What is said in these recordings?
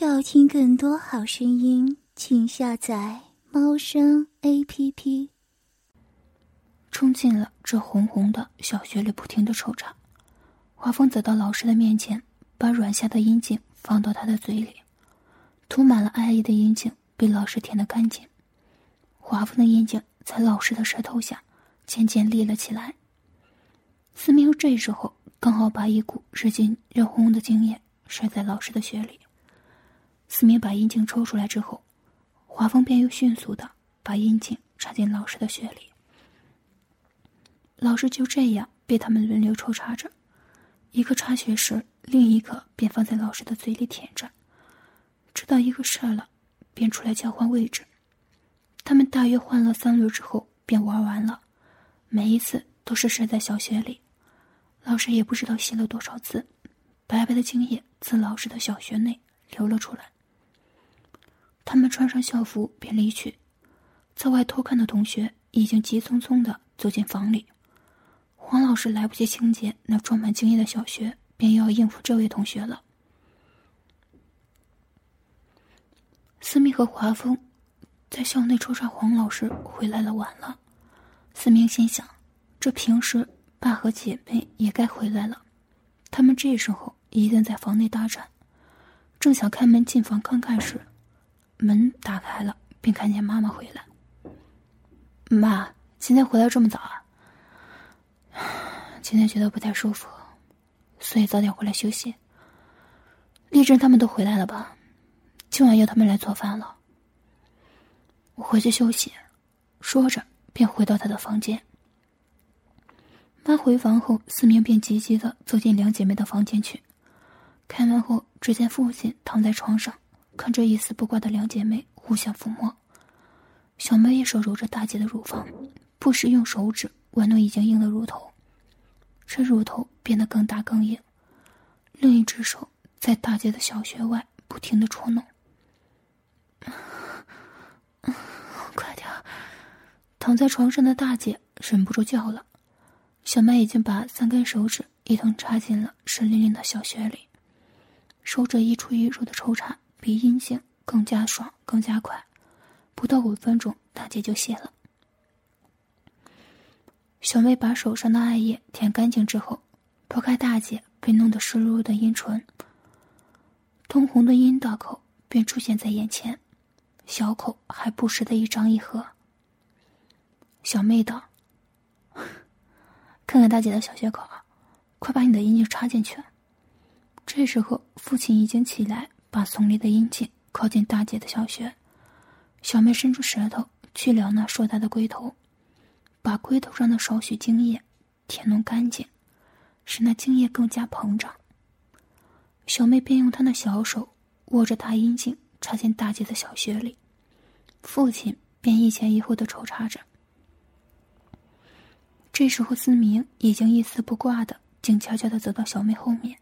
要听更多好声音，请下载猫声 A P P。冲进了这红红的小穴里，不停的抽插。华峰走到老师的面前，把软下的阴茎放到他的嘴里，涂满了爱意的阴茎被老师舔得干净。华峰的阴茎在老师的舌头下渐渐立了起来。思明这时候刚好把一股热劲热烘烘的精液摔在老师的血里。思明把阴茎抽出来之后，华峰便又迅速的把阴茎插进老师的血里。老师就这样被他们轮流抽插着，一个插血时，另一个便放在老师的嘴里舔着，直到一个射了，便出来交换位置。他们大约换了三轮之后，便玩完了，每一次都是射在小穴里。老师也不知道吸了多少次，白白的精液自老师的小穴内流了出来。他们穿上校服便离去，在外偷看的同学已经急匆匆的走进房里。黄老师来不及清洁那装满精液的小学，便要应付这位同学了。思明和华峰在校内抽查黄老师回来了，晚了。思明心想，这平时爸和姐妹也该回来了，他们这时候一定在房内搭讪。正想开门进房看看时，门打开了，便看见妈妈回来。妈，今天回来这么早啊？今天觉得不太舒服，所以早点回来休息。丽珍他们都回来了吧？今晚要他们来做饭了。我回去休息。说着，便回到他的房间。妈回房后，思明便急急的走进两姐妹的房间去。开门后，只见父亲躺在床上。看着一丝不挂的两姐妹互相抚摸，小妹一手揉着大姐的乳房，不时用手指玩弄已经硬的乳头，这乳头变得更大更硬。另一只手在大姐的小穴外不停的戳弄。快点！躺在床上的大姐忍不住叫了。小麦已经把三根手指一同插进了湿淋淋的小穴里，手指一出一入的抽插。比阴茎更加爽，更加快，不到五分钟，大姐就泄了。小妹把手上的艾叶舔干净之后，拨开大姐被弄得湿漉漉的阴唇，通红的阴道口便出现在眼前，小口还不时的一张一合。小妹道：“ 看看大姐的小穴口，快把你的阴茎插进去。”这时候，父亲已经起来。把耸立的阴茎靠近大姐的小穴，小妹伸出舌头去撩那硕大的龟头，把龟头上的少许精液舔弄干净，使那精液更加膨胀。小妹便用她那小手握着大阴茎插进大姐的小穴里，父亲便一前一后的抽插着。这时候，思明已经一丝不挂的静悄悄的走到小妹后面，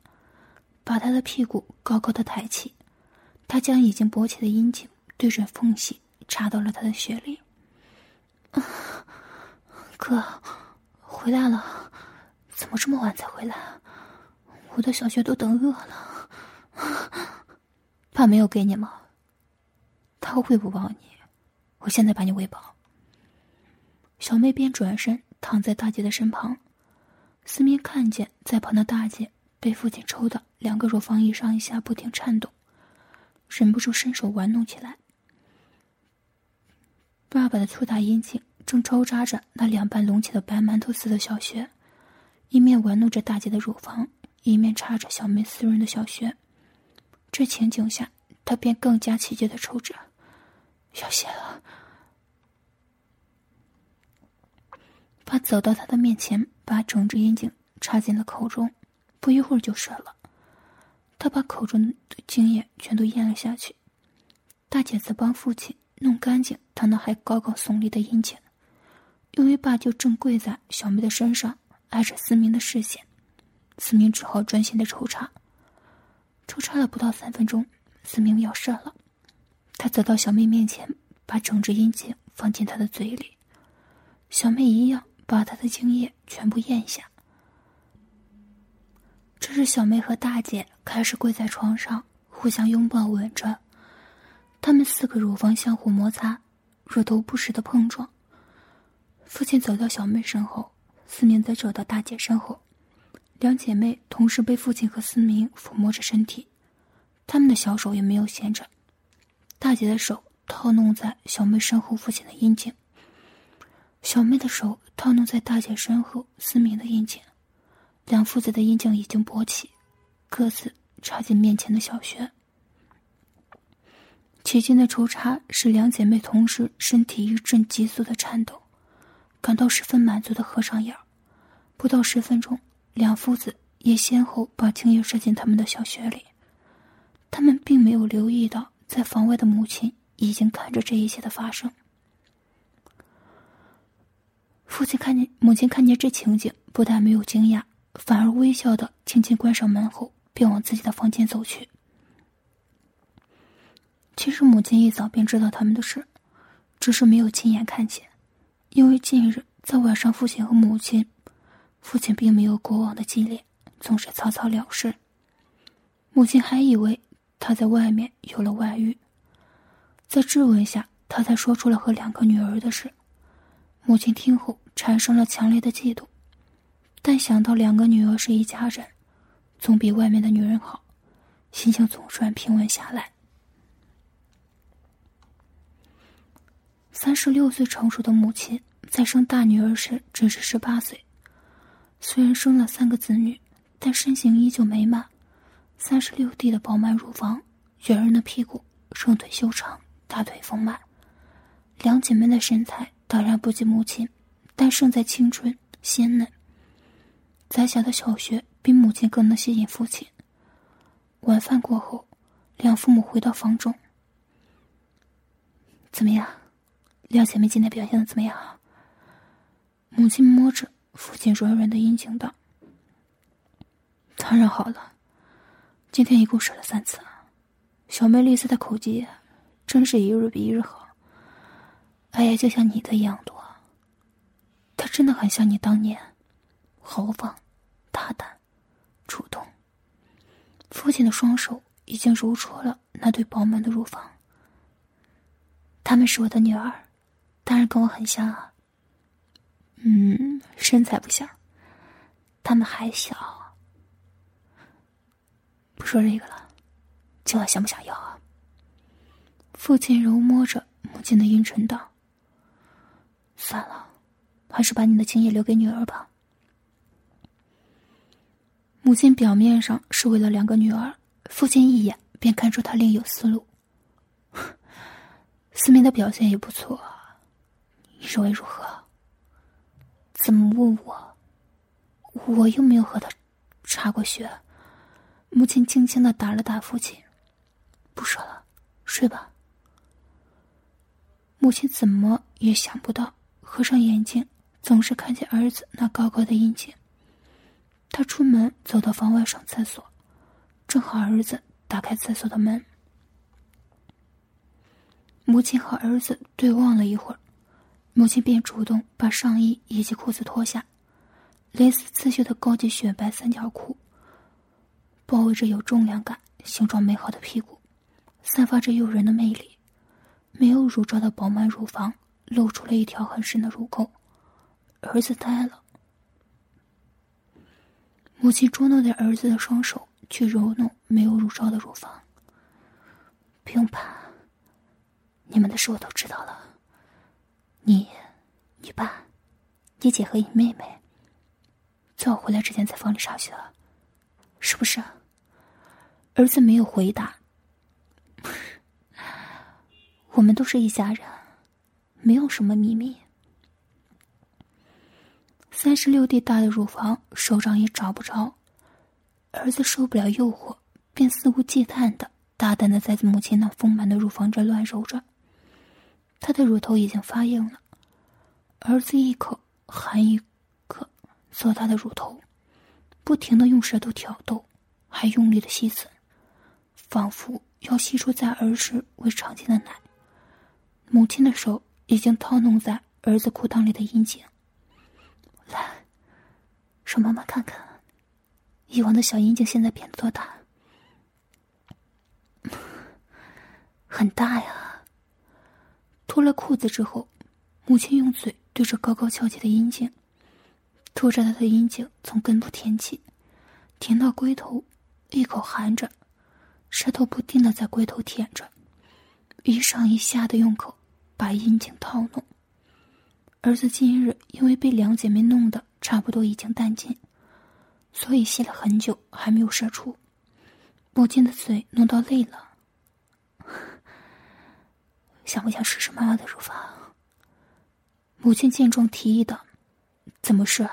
把她的屁股高高的抬起。他将已经勃起的阴茎对准缝隙插到了他的血里。哥，回来了，怎么这么晚才回来？我的小穴都等饿了。爸没有给你吗？他会不饱你，我现在把你喂饱。小妹便转身躺在大姐的身旁，思明看见在旁的大姐被父亲抽的两个乳房一上一下不停颤动。忍不住伸手玩弄起来。爸爸的粗大阴茎正抽扎着那两半隆起的白馒头似的小穴，一面玩弄着大姐的乳房，一面插着小妹滋润的小穴。这情景下，他便更加起劲的抽着，要泄了。他走到他的面前，把整只阴茎插进了口中，不一会儿就射了。他把口中的精液全都咽了下去。大姐则帮父亲弄干净他那还高高耸立的阴茎，因为爸就正跪在小妹的身上，挨着思明的视线，思明只好专心的抽插。抽插了不到三分钟，思明要射了，他走到小妹面前，把整只阴茎放进她的嘴里，小妹一样把他的精液全部咽下。这时，小妹和大姐开始跪在床上，互相拥抱吻着，他们四个乳房相互摩擦，乳头不时的碰撞。父亲走到小妹身后，思明则走到大姐身后，两姐妹同时被父亲和思明抚摸着身体，他们的小手也没有闲着。大姐的手套弄在小妹身后父亲的阴茎，小妹的手套弄在大姐身后思明的阴茎，两父子的阴茎已经勃起，各自。插进面前的小穴，起劲的抽插使两姐妹同时身体一阵急速的颤抖，感到十分满足的合上眼。不到十分钟，两父子也先后把精液射进他们的小穴里。他们并没有留意到，在房外的母亲已经看着这一切的发生。父亲看见母亲看见这情景，不但没有惊讶，反而微笑的轻轻关上门后。便往自己的房间走去。其实母亲一早便知道他们的事，只是没有亲眼看见，因为近日在晚上，父亲和母亲，父亲并没有过往的激烈，总是草草了事。母亲还以为他在外面有了外遇，在质问下，他才说出了和两个女儿的事。母亲听后产生了强烈的嫉妒，但想到两个女儿是一家人。总比外面的女人好，心情总算平稳下来。三十六岁成熟的母亲，在生大女儿时只是十八岁，虽然生了三个子女，但身形依旧美满，三十六 D 的饱满乳房，圆润的屁股，双腿修长，大腿丰满。两姐妹的身材当然不及母亲，但胜在青春鲜嫩。在小的小学。比母亲更能吸引父亲。晚饭过后，两父母回到房中。怎么样，两姐妹今天表现的怎么样？母亲摸着父亲软软的阴茎道：“当然好了，今天一共射了三次。小妹丽丝的口技，真是一日比一日好。哎呀，就像你的一样多。她真的很像你当年，豪放、大胆。”主动。父亲的双手已经揉搓了那对饱满的乳房。他们是我的女儿，当然跟我很像啊。嗯，身材不像，他们还小。不说这个了，今晚想不想要啊？父亲揉摸着母亲的阴唇道：“算了，还是把你的精液留给女儿吧。”母亲表面上是为了两个女儿，父亲一眼便看出他另有思路。思明的表现也不错，你认为如何？怎么问我？我又没有和他插过血。母亲轻轻的打了打父亲，不说了，睡吧。母亲怎么也想不到，合上眼睛总是看见儿子那高高的阴茎。他出门走到房外上厕所，正好儿子打开厕所的门。母亲和儿子对望了一会儿，母亲便主动把上衣以及裤子脱下，蕾丝刺绣的高级雪白三角裤，包围着有重量感、形状美好的屁股，散发着诱人的魅力。没有乳罩的饱满乳房露出了一条很深的乳沟，儿子呆了。母亲捉弄着儿子的双手，去揉弄没有乳罩的乳房。不用怕，你们的事我都知道了。你、你爸、你姐和你妹妹，在我回来之前在房里上学，是不是？儿子没有回答。我们都是一家人，没有什么秘密。三十六 D 大的乳房，手掌也找不着。儿子受不了诱惑，便肆无忌惮的、大胆的在母亲那丰满的乳房这乱揉着。他的乳头已经发硬了，儿子一口含一个，做他的乳头，不停的用舌头挑逗，还用力的吸吮，仿佛要吸出在儿时未尝见的奶。母亲的手已经套弄在儿子裤裆里的阴茎。来，让妈妈看看，以往的小阴茎现在变得多大。很大呀。脱了裤子之后，母亲用嘴对着高高翘起的阴茎，拖着他的阴茎从根部舔起，舔到龟头，一口含着，舌头不停的在龟头舔着，一上一下的用口把阴茎套弄。儿子今日因为被两姐妹弄得差不多已经弹尽，所以吸了很久还没有射出。母亲的嘴弄到累了，想不想试试妈妈的乳房？母亲见状提议道：“怎么试？”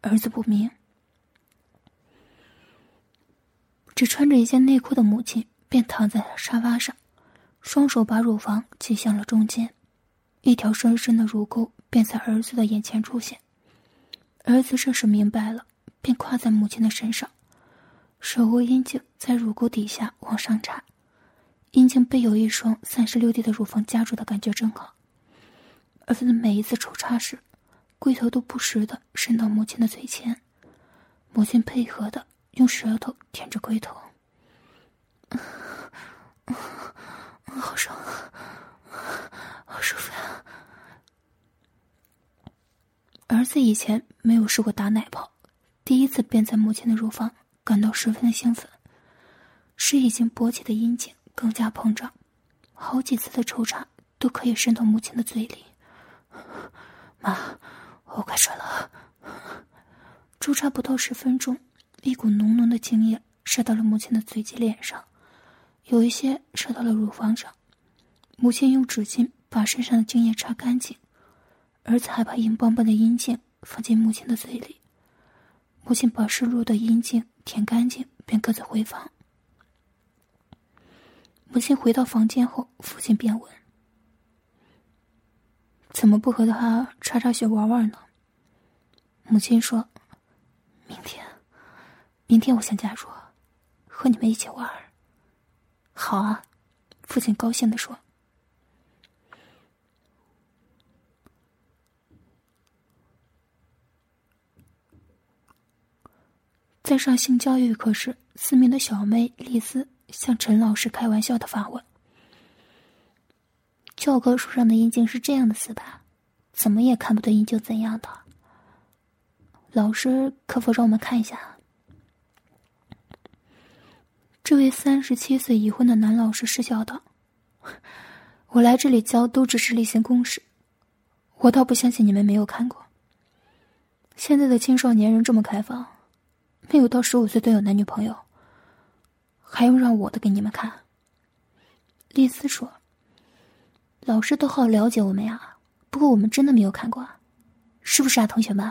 儿子不明。只穿着一件内裤的母亲便躺在沙发上，双手把乳房挤向了中间，一条深深的乳沟。便在儿子的眼前出现，儿子这时明白了，便跨在母亲的身上，手握阴茎在乳沟底下往上插，阴茎被有一双三十六 D 的乳房夹住的感觉真好。儿子的每一次抽插时，龟头都不时的伸到母亲的嘴前，母亲配合的用舌头舔着龟头，好爽，好舒服呀。儿子以前没有试过打奶泡，第一次便在母亲的乳房感到十分的兴奋，使已经勃起的阴茎更加膨胀，好几次的抽插都可以伸到母亲的嘴里。妈，我快睡了。抽插不到十分钟，一股浓浓的精液射到了母亲的嘴及脸上，有一些射到了乳房上。母亲用纸巾把身上的精液擦干净。儿子还把硬邦邦的阴茎放进母亲的嘴里，母亲把湿漉的阴茎舔干净，便各自回房。母亲回到房间后，父亲便问：“怎么不和他插插血玩玩呢？”母亲说：“明天，明天我想加入，和你们一起玩。”好啊，父亲高兴的说。在上性教育课时，四名的小妹丽丝向陈老师开玩笑的发问：“教科书上的阴茎是这样的死吧？怎么也看不对阴茎怎样的？老师可否让我们看一下？”这位三十七岁已婚的男老师失笑道：“我来这里教都只是例行公事，我倒不相信你们没有看过。现在的青少年人这么开放。”没有到十五岁都有男女朋友，还用让我的给你们看？丽丝说：“老师都好了解我们呀，不过我们真的没有看过，是不是啊，同学们？”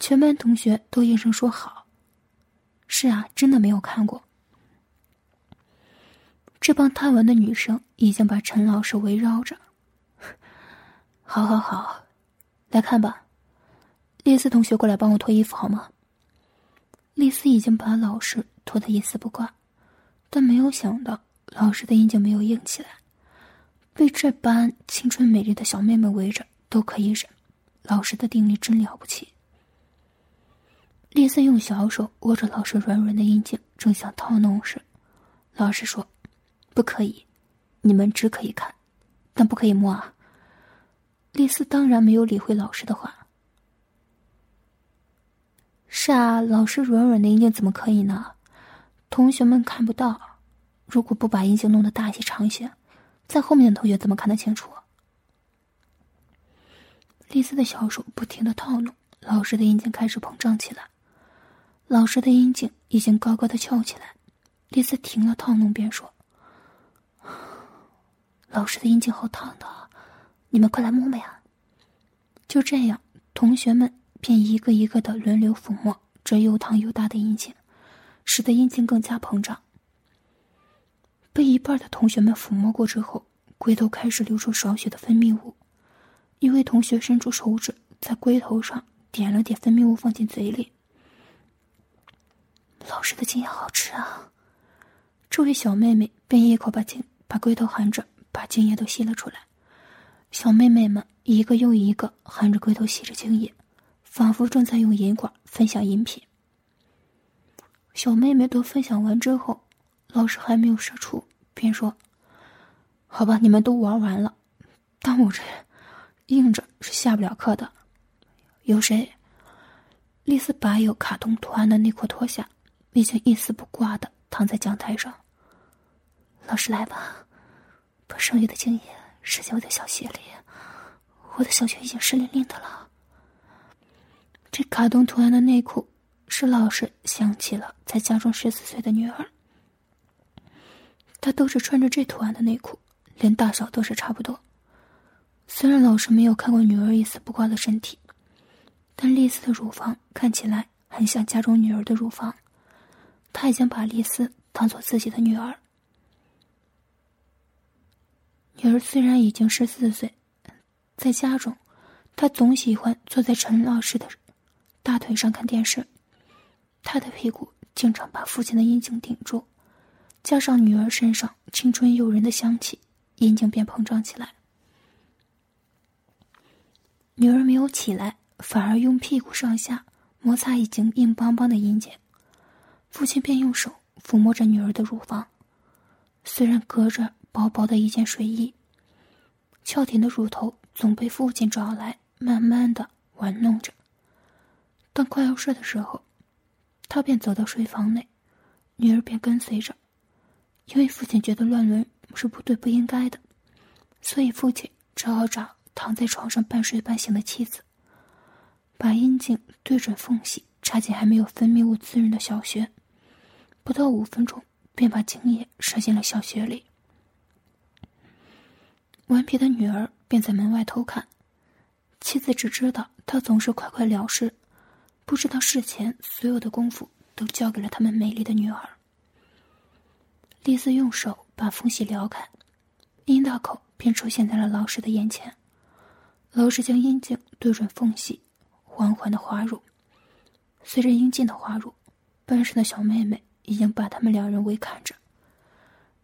全班同学都应声说好。是啊，真的没有看过。这帮贪玩的女生已经把陈老师围绕着。好好好，来看吧，丽丝同学过来帮我脱衣服好吗？丽丝已经把老师拖得一丝不挂，但没有想到老师的阴茎没有硬起来。被这般青春美丽的小妹妹围着都可以忍，老师的定力真了不起。丽丝用小手握着老师软软的阴茎，正想套弄时，老师说：“不可以，你们只可以看，但不可以摸啊。”丽丝当然没有理会老师的话。是啊，老师软软的阴茎怎么可以呢？同学们看不到，如果不把阴茎弄得大一些、长一些，在后面的同学怎么看得清楚？丽丝的小手不停的套弄，老师的阴茎开始膨胀起来，老师的阴茎已经高高的翘起来。丽丝停了套弄，便说：“老师的阴茎好烫的，你们快来摸摸呀！”就这样，同学们。便一个一个的轮流抚摸这又烫又大的阴茎，使得阴茎更加膨胀。被一半的同学们抚摸过之后，龟头开始流出少许的分泌物。一位同学伸出手指在龟头上点了点分泌物，放进嘴里。老师的精液好吃啊！这位小妹妹便一口把精把龟头含着，把精液都吸了出来。小妹妹们一个又一个含着龟头吸着精液。仿佛正在用银管分享饮品。小妹妹都分享完之后，老师还没有射出，便说：“好吧，你们都玩完了，但我这硬着是下不了课的。有谁？丽丝把有卡通图案的内裤脱下，已经一丝不挂的躺在讲台上。老师来吧，把剩余的精液射进我的小穴里。我的小穴已经湿淋淋的了。这卡通图案的内裤，使老师想起了在家中十四岁的女儿。她都是穿着这图案的内裤，连大小都是差不多。虽然老师没有看过女儿一丝不挂的身体。但丽丝的乳房看起来很像家中女儿的乳房，他已经把丽丝当做自己的女儿。女儿虽然已经十四岁，在家中，她总喜欢坐在陈老师的大腿上看电视，他的屁股经常把父亲的阴茎顶住，加上女儿身上青春诱人的香气，阴茎便膨胀起来。女儿没有起来。反而用屁股上下摩擦已经硬邦邦的阴茎，父亲便用手抚摸着女儿的乳房，虽然隔着薄薄的一件睡衣，翘挺的乳头总被父亲找来慢慢的玩弄着。当快要睡的时候，他便走到睡房内，女儿便跟随着，因为父亲觉得乱伦是不对不应该的，所以父亲只好找躺在床上半睡半醒的妻子。把阴茎对准缝隙，插进还没有分泌物滋润的小穴，不到五分钟，便把精液射进了小穴里。顽皮的女儿便在门外偷看，妻子只知道他总是快快了事，不知道事前所有的功夫都交给了他们美丽的女儿。丽丝用手把缝隙撩开，阴道口便出现在了老师的眼前。老师将阴茎对准缝隙。缓缓的滑入，随着阴茎的滑入，班上的小妹妹已经把他们两人围看着。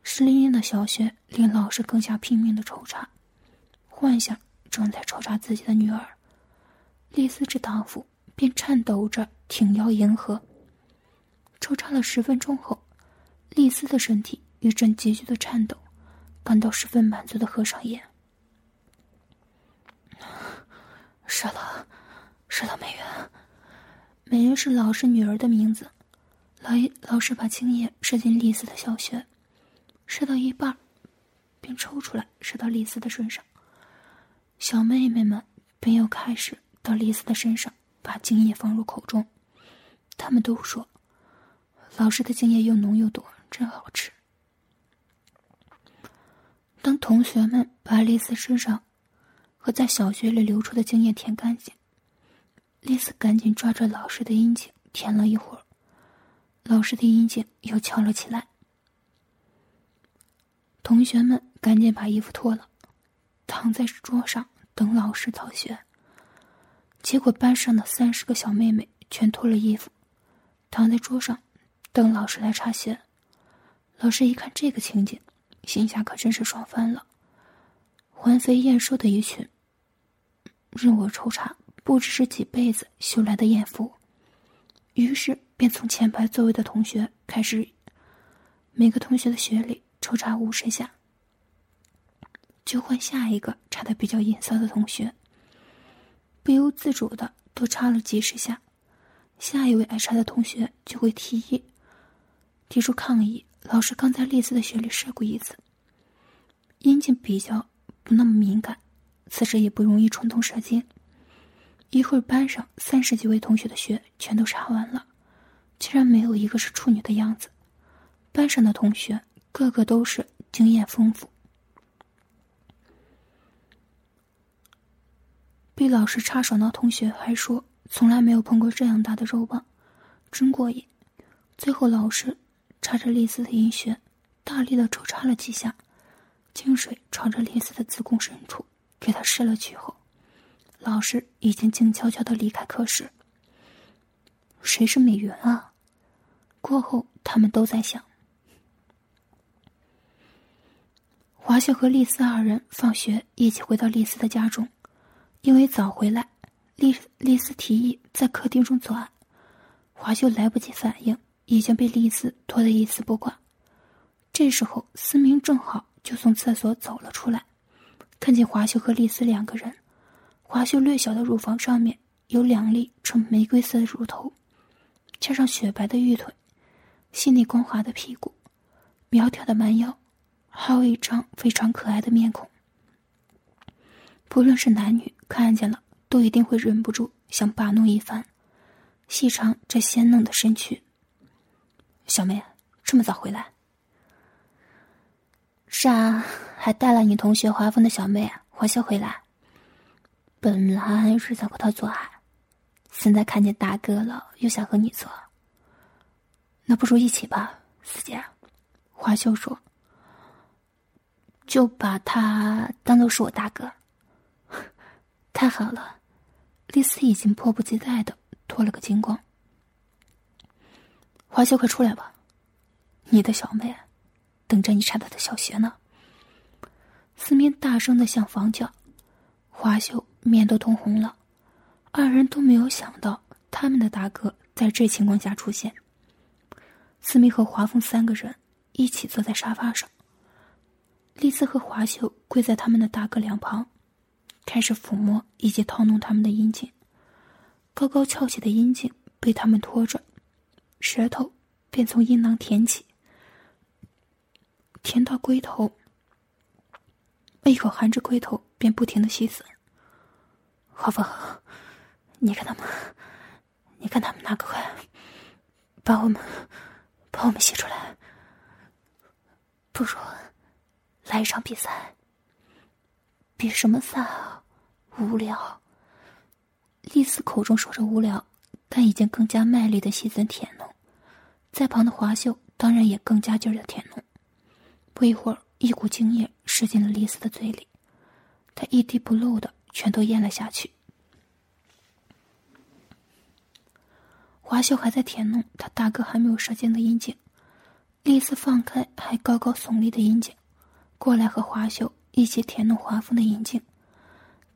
湿淋淋的小雪令老师更加拼命的抽查，幻想正在抽查自己的女儿。丽丝之大夫便颤抖着挺腰迎合。抽插了十分钟后，丽丝的身体一阵急剧的颤抖，感到十分满足的合上眼。射了。射到美人，美人是老师女儿的名字。老爷老师把精液射进丽丝的小穴，射到一半，便抽出来射到丽丝的身上。小妹妹们便又开始到丽丝的身上把精液放入口中。他们都说，老师的精液又浓又多，真好吃。当同学们把丽丝身上和在小学里流出的精液舔干净。丽丝赶紧抓着老师的阴茎舔了一会儿，老师的阴茎又翘了起来。同学们赶紧把衣服脱了，躺在桌上等老师扫学。结果班上的三十个小妹妹全脱了衣服，躺在桌上等老师来查穴。老师一看这个情景，心下可真是爽翻了，环肥燕瘦的一群，任我抽查。不只是几辈子修来的艳福，于是便从前排座位的同学开始，每个同学的穴里抽查五十下，就换下一个查的比较隐骚的同学，不由自主的多插了几十下，下一位挨插的同学就会提议，提出抗议：老师刚在丽丝的血里射过一次，阴茎比较不那么敏感，此时也不容易冲动射精。一会儿，班上三十几位同学的血全都查完了，竟然没有一个是处女的样子。班上的同学个个都是经验丰富。被老师插爽的同学还说从来没有碰过这样大的肉棒，真过瘾。最后，老师插着丽丝的阴穴，大力的抽插了几下，精水朝着丽丝的子宫深处给她射了去后。老师已经静悄悄的离开课室。谁是美元啊？过后，他们都在想。华秀和丽丝二人放学一起回到丽丝的家中，因为早回来，丽丽丝提议在客厅中作案。华秀来不及反应，已经被丽丝拖得一丝不挂。这时候，思明正好就从厕所走了出来，看见华秀和丽丝两个人。华秀略小的乳房上面有两粒呈玫瑰色的乳头，加上雪白的玉腿，细腻光滑的屁股，苗条的蛮腰，还有一张非常可爱的面孔。不论是男女，看见了都一定会忍不住想把弄一番，细尝这鲜嫩的身躯。小妹，这么早回来？是啊，还带了你同学华峰的小妹华秀回来。本来是想和他做爱，现在看见大哥了，又想和你做。那不如一起吧，四姐。华秀说：“就把他当做是我大哥。”太好了，丽丝已经迫不及待的脱了个精光。华秀，快出来吧，你的小妹等着你插她的小鞋呢。思明大声的向房叫，华秀。面都通红了，二人都没有想到他们的大哥在这情况下出现。思明和华凤三个人一起坐在沙发上，丽丝和华秀跪在他们的大哥两旁，开始抚摸以及套弄他们的阴茎。高高翘起的阴茎被他们拖着，舌头便从阴囊舔起，舔到龟头，一口含着龟头便不停的吸吮。华峰，你看他们，你看他们哪个快，把我们，把我们吸出来。不如来一场比赛。比什么赛啊？无聊。丽丝口中说着无聊，但已经更加卖力的吸吮舔弄，在旁的华秀当然也更加劲儿的舔弄。不一会儿，一股精液射进了丽丝的嘴里，她一滴不漏的。全都咽了下去。华秀还在舔弄他大哥还没有射精的阴茎，丽丝放开还高高耸立的阴茎，过来和华秀一起舔弄华峰的阴茎，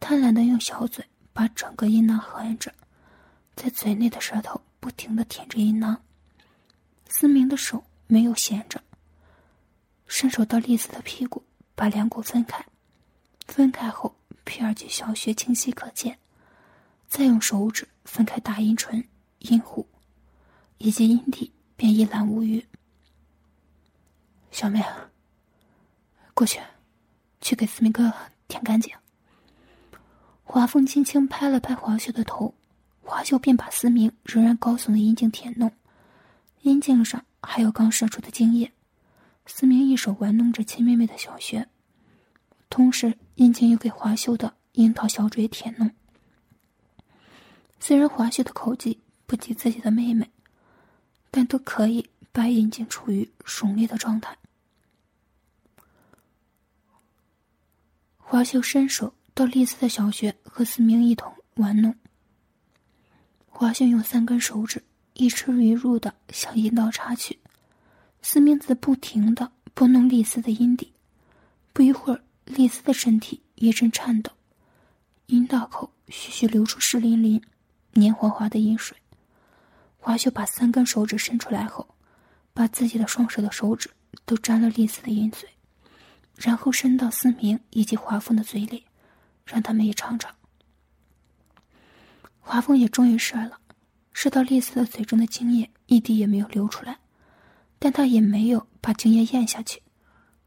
贪婪的用小嘴把整个阴囊含着，在嘴内的舌头不停的舔着阴囊。思明的手没有闲着，伸手到丽子的屁股，把两股分开，分开后。皮尔及小穴清晰可见，再用手指分开大阴唇、阴户，以及阴蒂，便一览无余。小妹，过去，去给思明哥舔干净。华凤轻轻拍了拍华秀的头，华秀便把思明仍然高耸的阴茎舔弄，阴茎上还有刚射出的精液。思明一手玩弄着亲妹妹的小穴。同时，阴茎又给华秀的樱桃小嘴舔弄。虽然华秀的口技不及自己的妹妹，但都可以把阴茎处于爽利的状态。华秀伸手到丽丝的小穴和思明一同玩弄。华秀用三根手指一出一入的向阴道插去，思明则不停的拨弄丽丝的阴蒂。不一会儿。丽丝的身体一阵颤抖，阴道口徐徐流出湿淋淋、黏滑滑的阴水。华秀把三根手指伸出来后，把自己的双手的手指都沾了丽丝的阴嘴，然后伸到思明以及华凤的嘴里，让他们也尝尝。华凤也终于射了，射到丽丝的嘴中的精液一滴也没有流出来，但他也没有把精液咽下去，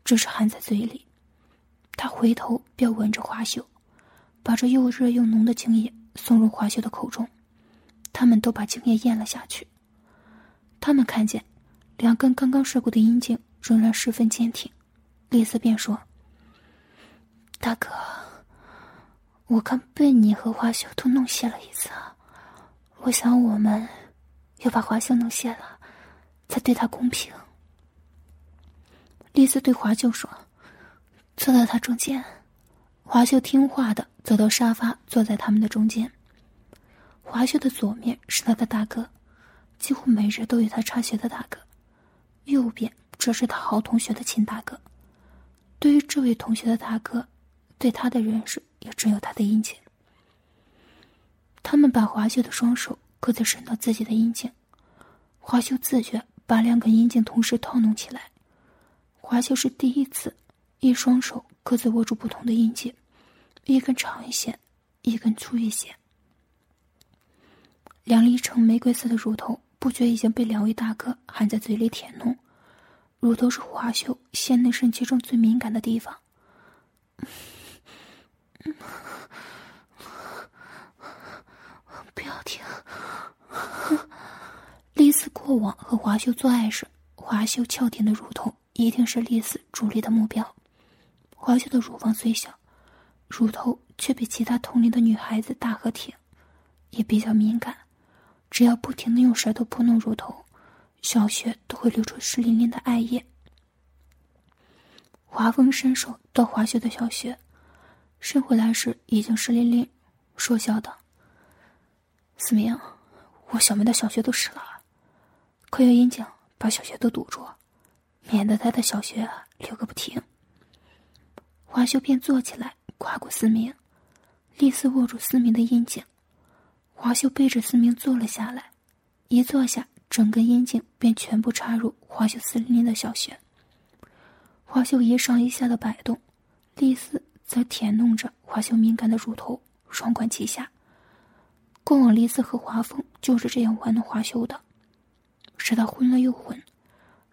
只是含在嘴里。他回头便吻着华秀，把这又热又浓的精液送入华秀的口中。他们都把精液咽了下去。他们看见两根刚刚射过的阴茎仍然十分坚挺，丽丝便说：“大哥，我刚被你和华秀都弄泄了一次，我想我们要把华秀弄泄了，才对他公平。”丽丝对华秀说。坐到他中间，华秀听话的走到沙发，坐在他们的中间。华秀的左面是他的大哥，几乎每日都与他插学的大哥；右边则是他好同学的亲大哥。对于这位同学的大哥，对他的认识也只有他的阴茎。他们把华秀的双手各自伸到自己的阴茎，华秀自觉把两根阴茎同时套弄起来。华秀是第一次，一双手各自握住不同的阴茎，一根长一些，一根粗一些。两粒呈玫瑰色的乳头，不觉已经被两位大哥含在嘴里舔弄。乳头是华秀腺内肾其中最敏感的地方。不要停！丽丝过往和华秀做爱时，华秀翘挺的乳头一定是丽丝主力的目标。华秀的乳房虽小，乳头却比其他同龄的女孩子大和挺，也比较敏感。只要不停的用舌头拨弄乳头，小穴都会流出湿淋淋的艾叶。华峰伸手到华秀的小穴，伸回来时已经湿淋淋，说笑道：“思明，我小妹的小穴都湿了，快用阴茎把小穴都堵住，免得她的小穴流个不停。”华秀便坐起来，跨过思明，立丝握住思明的阴茎。华秀背着思明坐了下来，一坐下，整根阴茎便全部插入华秀湿淋淋的小穴。华秀一上一下的摆动，丽丝则舔弄着华秀敏感的乳头，双管齐下。过往丽丝和华峰就是这样玩弄华秀的，使他昏了又昏。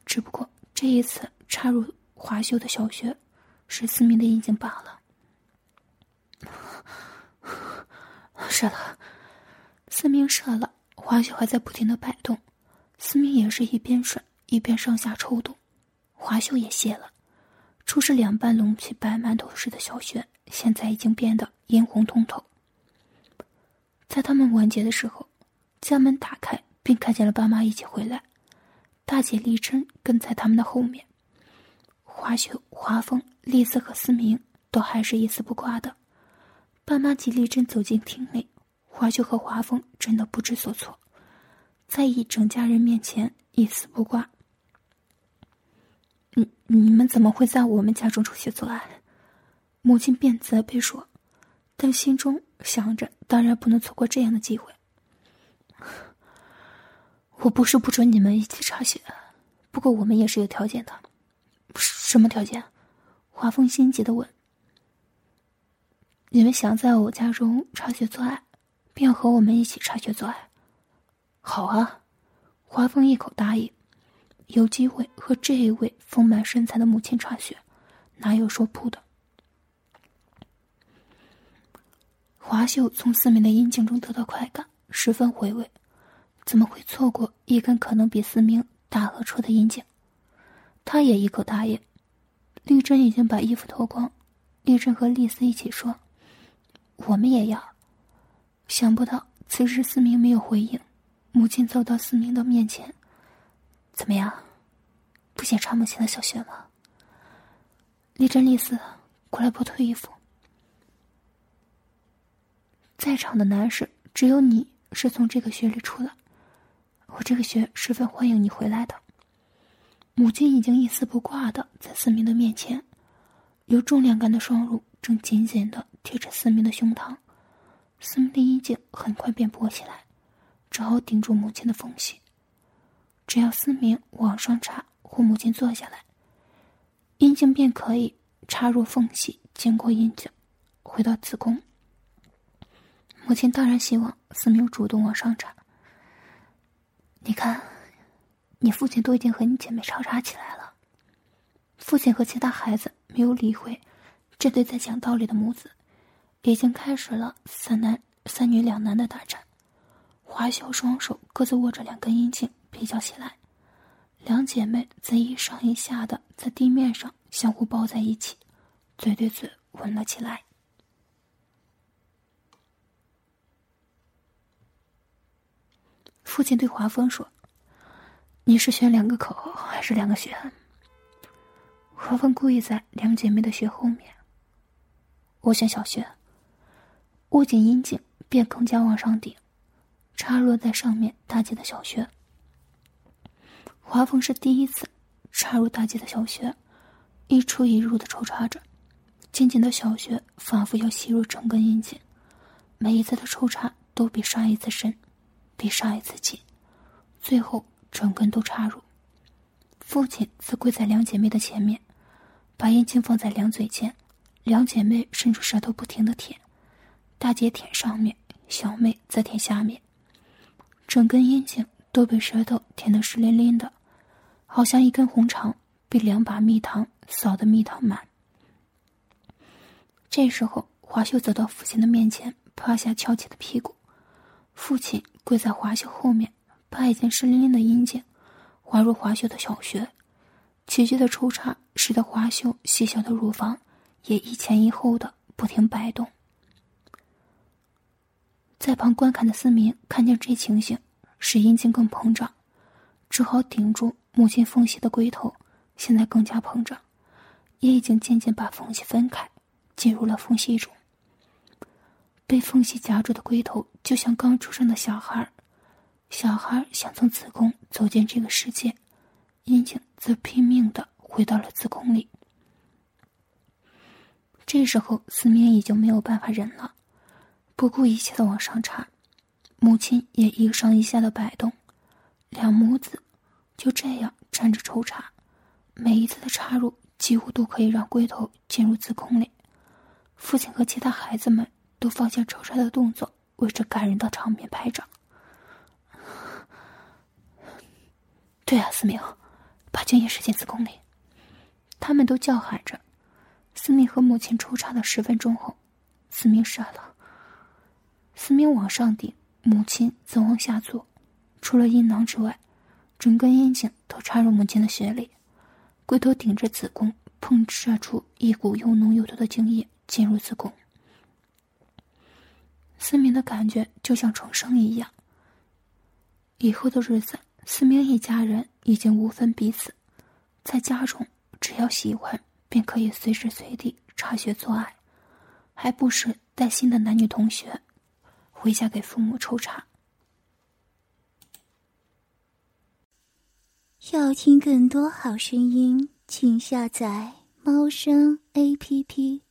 只不过这一次插入华秀的小穴，是思明的阴茎罢了。是了。思明射了，华秀还在不停的摆动，思明也是一边甩一边上下抽动，华秀也泄了，初时两半隆起白馒头似的小穴，现在已经变得殷红通透。在他们完结的时候，家门打开，并看见了爸妈一起回来，大姐丽珍跟在他们的后面，华秀、华峰、丽丝和思明都还是一丝不挂的，爸妈及丽珍走进厅内。华秀和华峰真的不知所措，在一整家人面前一丝不挂。你你们怎么会在我们家中出去做爱？母亲便责备说，但心中想着，当然不能错过这样的机会。我不是不准你们一起查血，不过我们也是有条件的。什么条件？华峰心急的问。你们想在我家中查血做爱？便和我们一起插穴做爱。好啊，华峰一口答应。有机会和这一位丰满身材的母亲插穴，哪有说不的？华秀从思明的阴茎中得到快感，十分回味。怎么会错过一根可能比思明大和粗的阴茎？他也一口答应。丽珍已经把衣服脱光，丽珍和丽丝一起说：“我们也要。”想不到此时思明没有回应，母亲走到思明的面前：“怎么样，不想插母亲的小穴吗？”丽珍、丽丝，过来剥脱衣服。在场的男士只有你是从这个穴里出来，我这个穴十分欢迎你回来的。母亲已经一丝不挂的在思明的面前，有重量感的双乳正紧紧的贴着思明的胸膛。思明的衣襟很快便勃起来，只好顶住母亲的缝隙。只要思明往上插或母亲坐下来，阴茎便可以插入缝隙，经过阴茎回到子宫。母亲当然希望思明主动往上插。你看，你父亲都已经和你姐妹吵吵起来了。父亲和其他孩子没有理会这对在讲道理的母子。已经开始了三男三女两男的大战，华秀双手各自握着两根阴茎比较起来，两姐妹则一上一下的在地面上相互抱在一起，嘴对嘴吻了起来。父亲对华峰说：“你是选两个口还是两个穴？”华峰故意在两姐妹的穴后面。我选小穴。握紧阴茎，便更加往上顶，插入在上面大姐的小穴。华峰是第一次插入大姐的小穴，一出一入的抽插着，紧紧的小穴仿佛要吸入整根阴茎，每一次的抽插都比上一次深，比上一次紧，最后整根都插入。父亲则跪在两姐妹的前面，把阴茎放在两嘴间，两姐妹伸出舌头不停的舔，大姐舔上面，小妹则舔下面，整根阴茎都被舌头舔得湿淋淋的，好像一根红肠被两把蜜糖扫得蜜糖满。这时候，华秀走到父亲的面前，趴下翘起的屁股，父亲跪在华秀后面，把已经湿淋淋的阴茎。滑入华秀的小穴，奇迹的抽插使得华秀细小的乳房也一前一后的不停摆动。在旁观看的思明看见这情形，使阴茎更膨胀，只好顶住母亲缝隙的龟头，现在更加膨胀，也已经渐渐把缝隙分开，进入了缝隙中。被缝隙夹住的龟头就像刚出生的小孩小孩想从子宫走进这个世界，阴茎则拼命的回到了子宫里。这时候，思明已经没有办法忍了，不顾一切的往上插，母亲也一上一下的摆动，两母子就这样站着抽插，每一次的插入几乎都可以让龟头进入子宫里。父亲和其他孩子们都放下抽插的动作，为这感人的场面拍掌。对啊，思明，把精液射进子宫里。他们都叫喊着。思明和母亲抽插了十分钟后，思明射了。思明往上顶，母亲则往下坐。除了阴囊之外，整根阴茎都插入母亲的血里，龟头顶着子宫，喷射出一股又浓又多的精液进入子宫。思明的感觉就像重生一样。以后的日子。思明一家人已经无分彼此，在家中只要喜欢，便可以随时随地插穴做爱，还不时带新的男女同学回家给父母抽查。要听更多好声音，请下载猫声 A P P。